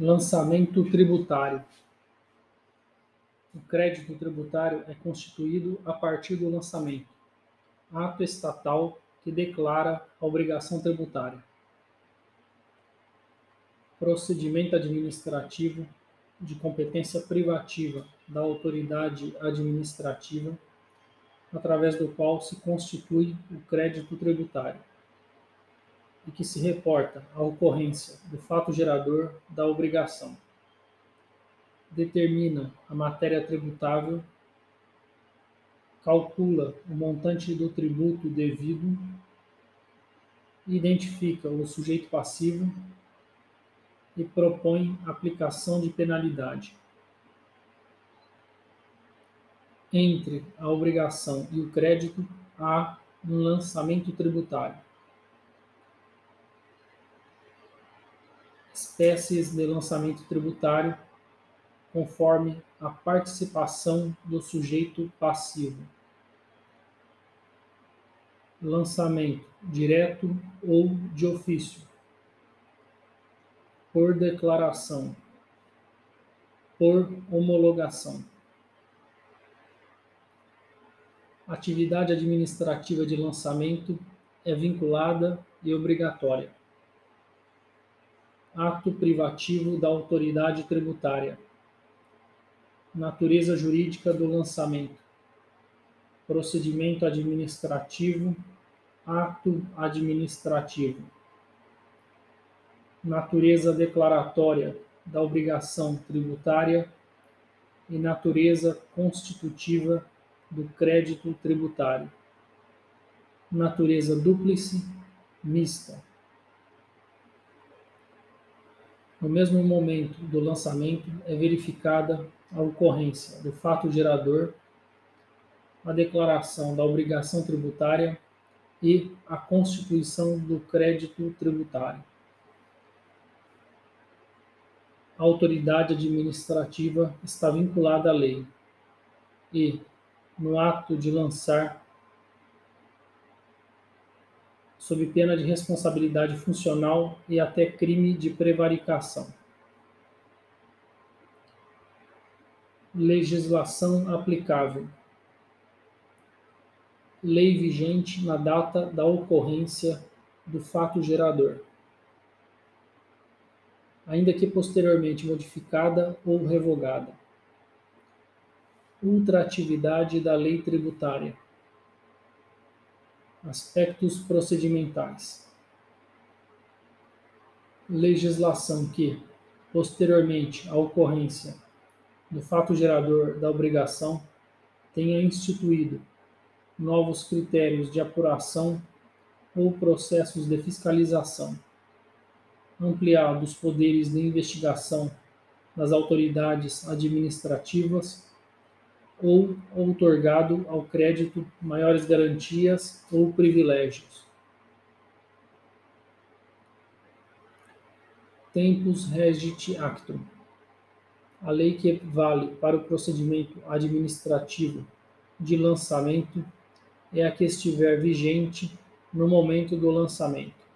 Lançamento tributário. O crédito tributário é constituído a partir do lançamento, ato estatal que declara a obrigação tributária. Procedimento administrativo de competência privativa da autoridade administrativa, através do qual se constitui o crédito tributário e que se reporta a ocorrência do fato gerador da obrigação. Determina a matéria tributável, calcula o montante do tributo devido, identifica o sujeito passivo e propõe aplicação de penalidade. Entre a obrigação e o crédito, há um lançamento tributário. Espécies de lançamento tributário, conforme a participação do sujeito passivo. Lançamento direto ou de ofício. Por declaração. Por homologação. atividade administrativa de lançamento é vinculada e obrigatória ato privativo da autoridade tributária, natureza jurídica do lançamento, procedimento administrativo, ato administrativo, natureza declaratória da obrigação tributária e natureza constitutiva do crédito tributário, natureza dúplice, mista No mesmo momento do lançamento, é verificada a ocorrência do fato gerador, a declaração da obrigação tributária e a constituição do crédito tributário. A autoridade administrativa está vinculada à lei e, no ato de lançar sob pena de responsabilidade funcional e até crime de prevaricação. Legislação aplicável. Lei vigente na data da ocorrência do fato gerador, ainda que posteriormente modificada ou revogada. Ultratividade da lei tributária Aspectos procedimentais. Legislação que, posteriormente à ocorrência do fato gerador da obrigação, tenha instituído novos critérios de apuração ou processos de fiscalização, ampliado os poderes de investigação das autoridades administrativas ou outorgado ao crédito maiores garantias ou privilégios. Tempus regit actum. A lei que vale para o procedimento administrativo de lançamento é a que estiver vigente no momento do lançamento.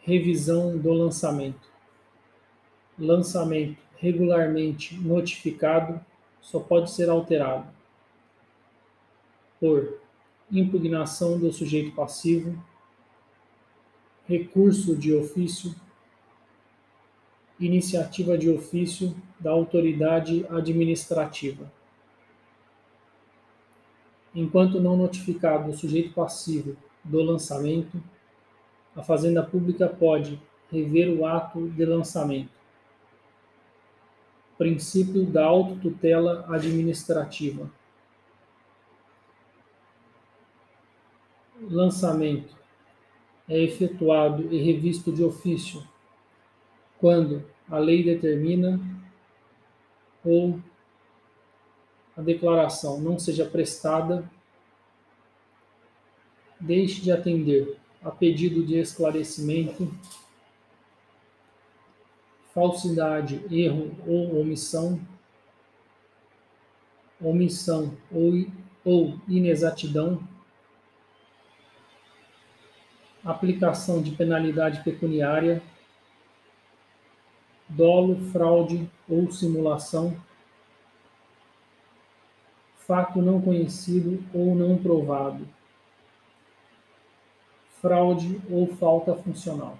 Revisão do lançamento. Lançamento regularmente notificado só pode ser alterado por impugnação do sujeito passivo, recurso de ofício, iniciativa de ofício da autoridade administrativa. Enquanto não notificado o sujeito passivo do lançamento, a Fazenda Pública pode rever o ato de lançamento princípio da autotutela administrativa. Lançamento é efetuado e revisto de ofício quando a lei determina ou a declaração não seja prestada, deixe de atender a pedido de esclarecimento falsidade, erro ou omissão, omissão ou, ou inexatidão, aplicação de penalidade pecuniária, dolo, fraude ou simulação, fato não conhecido ou não provado, fraude ou falta funcional.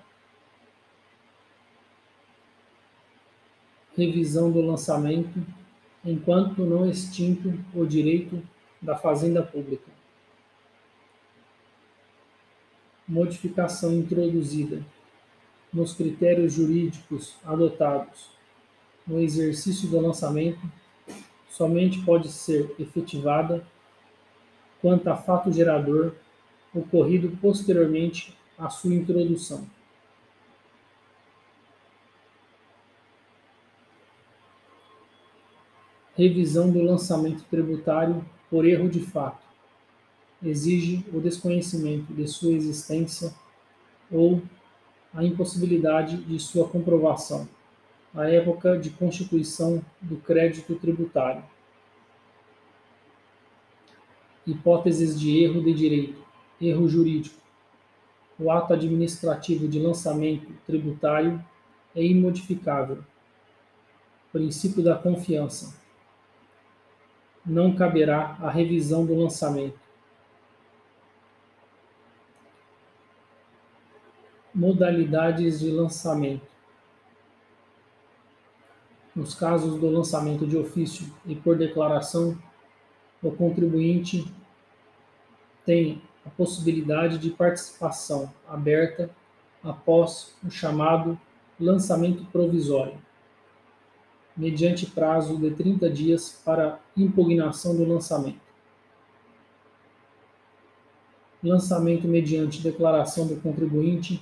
Revisão do lançamento, enquanto não extinto o direito da fazenda pública. Modificação introduzida nos critérios jurídicos adotados no exercício do lançamento somente pode ser efetivada quanto a fato gerador ocorrido posteriormente à sua introdução. Revisão do lançamento tributário por erro de fato. Exige o desconhecimento de sua existência ou a impossibilidade de sua comprovação à época de constituição do crédito tributário. Hipóteses de erro de direito, erro jurídico. O ato administrativo de lançamento tributário é imodificável. Princípio da confiança. Não caberá a revisão do lançamento Modalidades de lançamento. Nos casos do lançamento de ofício e por declaração, o contribuinte tem a possibilidade de participação aberta após o chamado lançamento provisório, mediante prazo de 30 dias para impugnação do lançamento. Lançamento mediante declaração do contribuinte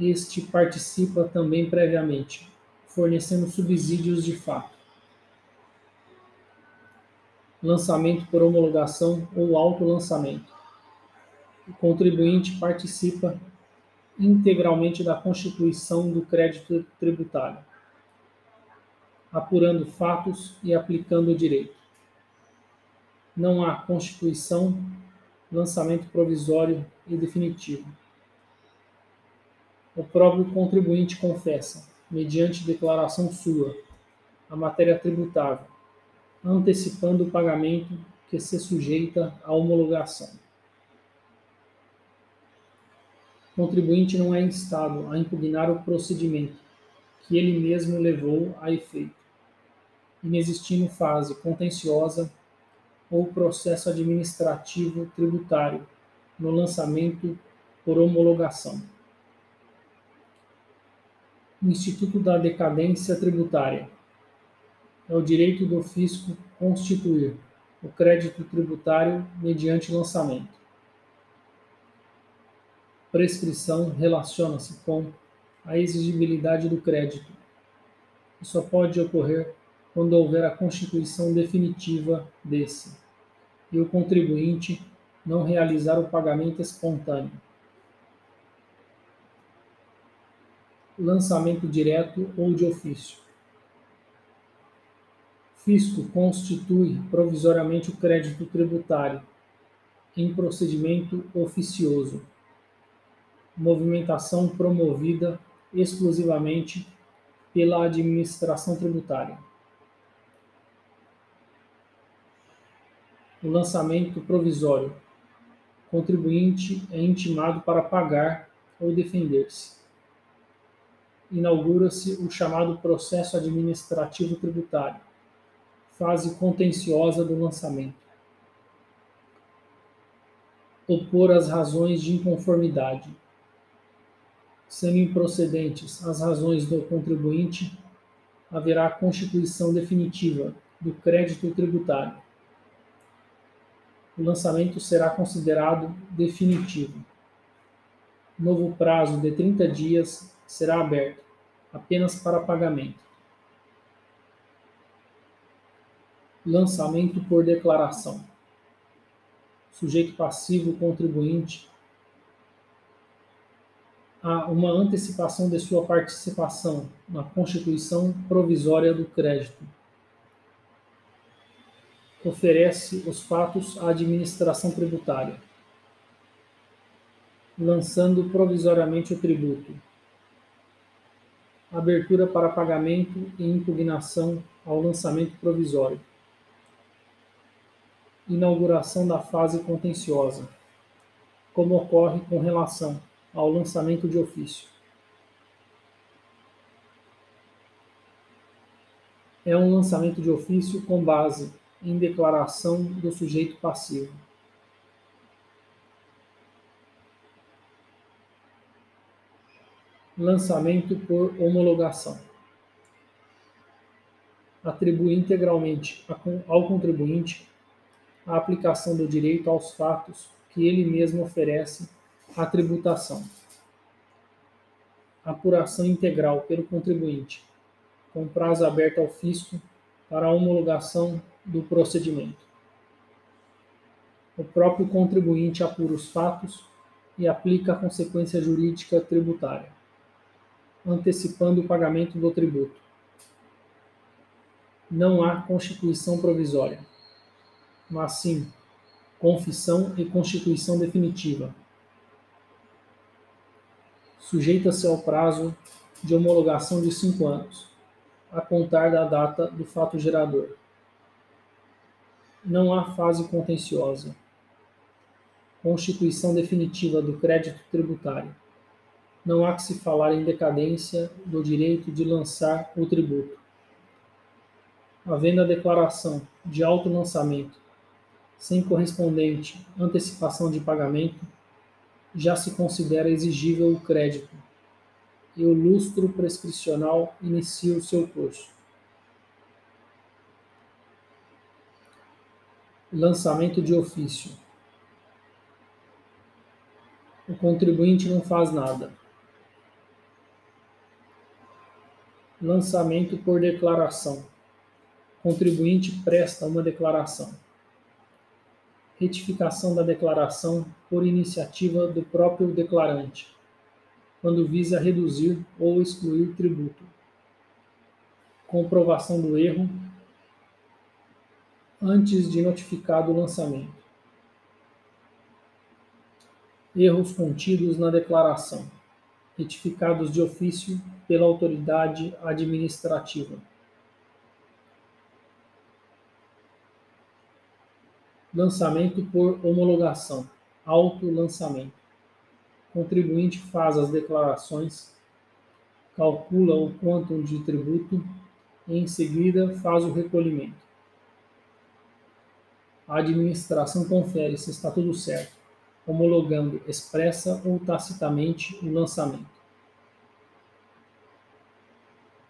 este participa também previamente, fornecendo subsídios de fato. Lançamento por homologação ou autolançamento. O contribuinte participa integralmente da constituição do crédito tributário, apurando fatos e aplicando o direito. Não há constituição, lançamento provisório e definitivo o próprio contribuinte confessa, mediante declaração sua, a matéria tributável, antecipando o pagamento que se sujeita à homologação. O contribuinte não é instado a impugnar o procedimento que ele mesmo levou a efeito, inexistindo fase contenciosa ou processo administrativo tributário no lançamento por homologação. Instituto da Decadência Tributária. É o direito do fisco constituir o crédito tributário mediante lançamento. Prescrição relaciona-se com a exigibilidade do crédito e só pode ocorrer quando houver a constituição definitiva desse e o contribuinte não realizar o pagamento espontâneo. lançamento direto ou de ofício. Fisco constitui provisoriamente o crédito tributário em procedimento oficioso. Movimentação promovida exclusivamente pela administração tributária. O lançamento provisório. Contribuinte é intimado para pagar ou defender-se inaugura-se o chamado processo administrativo tributário, fase contenciosa do lançamento. Opor as razões de inconformidade. Sendo improcedentes as razões do contribuinte, haverá constituição definitiva do crédito tributário. O lançamento será considerado definitivo. Novo prazo de 30 dias será aberto apenas para pagamento. Lançamento por declaração. Sujeito passivo contribuinte há uma antecipação de sua participação na constituição provisória do crédito. Oferece os fatos à administração tributária, lançando provisoriamente o tributo abertura para pagamento e impugnação ao lançamento provisório, inauguração da fase contenciosa, como ocorre com relação ao lançamento de ofício. É um lançamento de ofício com base em declaração do sujeito passivo. Lançamento por homologação. Atribui integralmente ao contribuinte a aplicação do direito aos fatos que ele mesmo oferece à tributação. Apuração integral pelo contribuinte, com prazo aberto ao fisco para homologação do procedimento. O próprio contribuinte apura os fatos e aplica a consequência jurídica tributária antecipando o pagamento do tributo. Não há constituição provisória, mas sim confissão e constituição definitiva. Sujeita-se ao prazo de homologação de cinco anos, a contar da data do fato gerador. Não há fase contenciosa. Constituição definitiva do crédito tributário não há que se falar em decadência do direito de lançar o tributo. Havendo a declaração de auto-lançamento sem correspondente antecipação de pagamento, já se considera exigível o crédito e o lustro prescricional inicia o seu curso. Lançamento de ofício. O contribuinte não faz nada. Lançamento por declaração. Contribuinte presta uma declaração. Retificação da declaração por iniciativa do próprio declarante, quando visa reduzir ou excluir tributo. Comprovação do erro antes de notificado o lançamento. Erros contidos na declaração retificados de ofício pela autoridade administrativa. Lançamento por homologação, auto-lançamento. Contribuinte faz as declarações, calcula o quantum de tributo e, em seguida, faz o recolhimento. A administração confere se está tudo certo homologando expressa ou tacitamente o lançamento.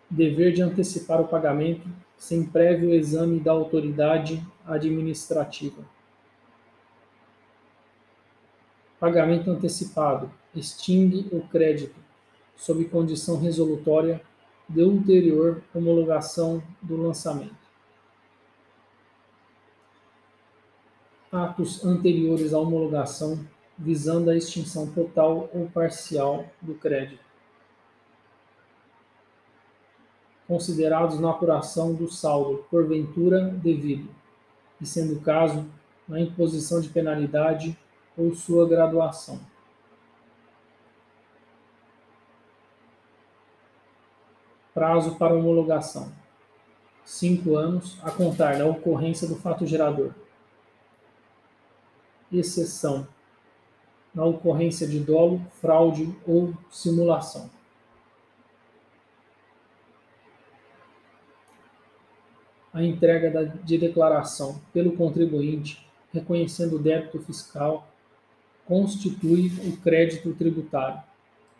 Dever de antecipar o pagamento sem prévio exame da autoridade administrativa. Pagamento antecipado extingue o crédito sob condição resolutória de ulterior homologação do lançamento. Atos anteriores à homologação visando a extinção total ou parcial do crédito, considerados na apuração do saldo porventura devido, e sendo o caso, na imposição de penalidade ou sua graduação. Prazo para homologação: cinco anos a contar da ocorrência do fato gerador exceção na ocorrência de dolo, fraude ou simulação. A entrega de declaração pelo contribuinte reconhecendo o débito fiscal constitui o crédito tributário.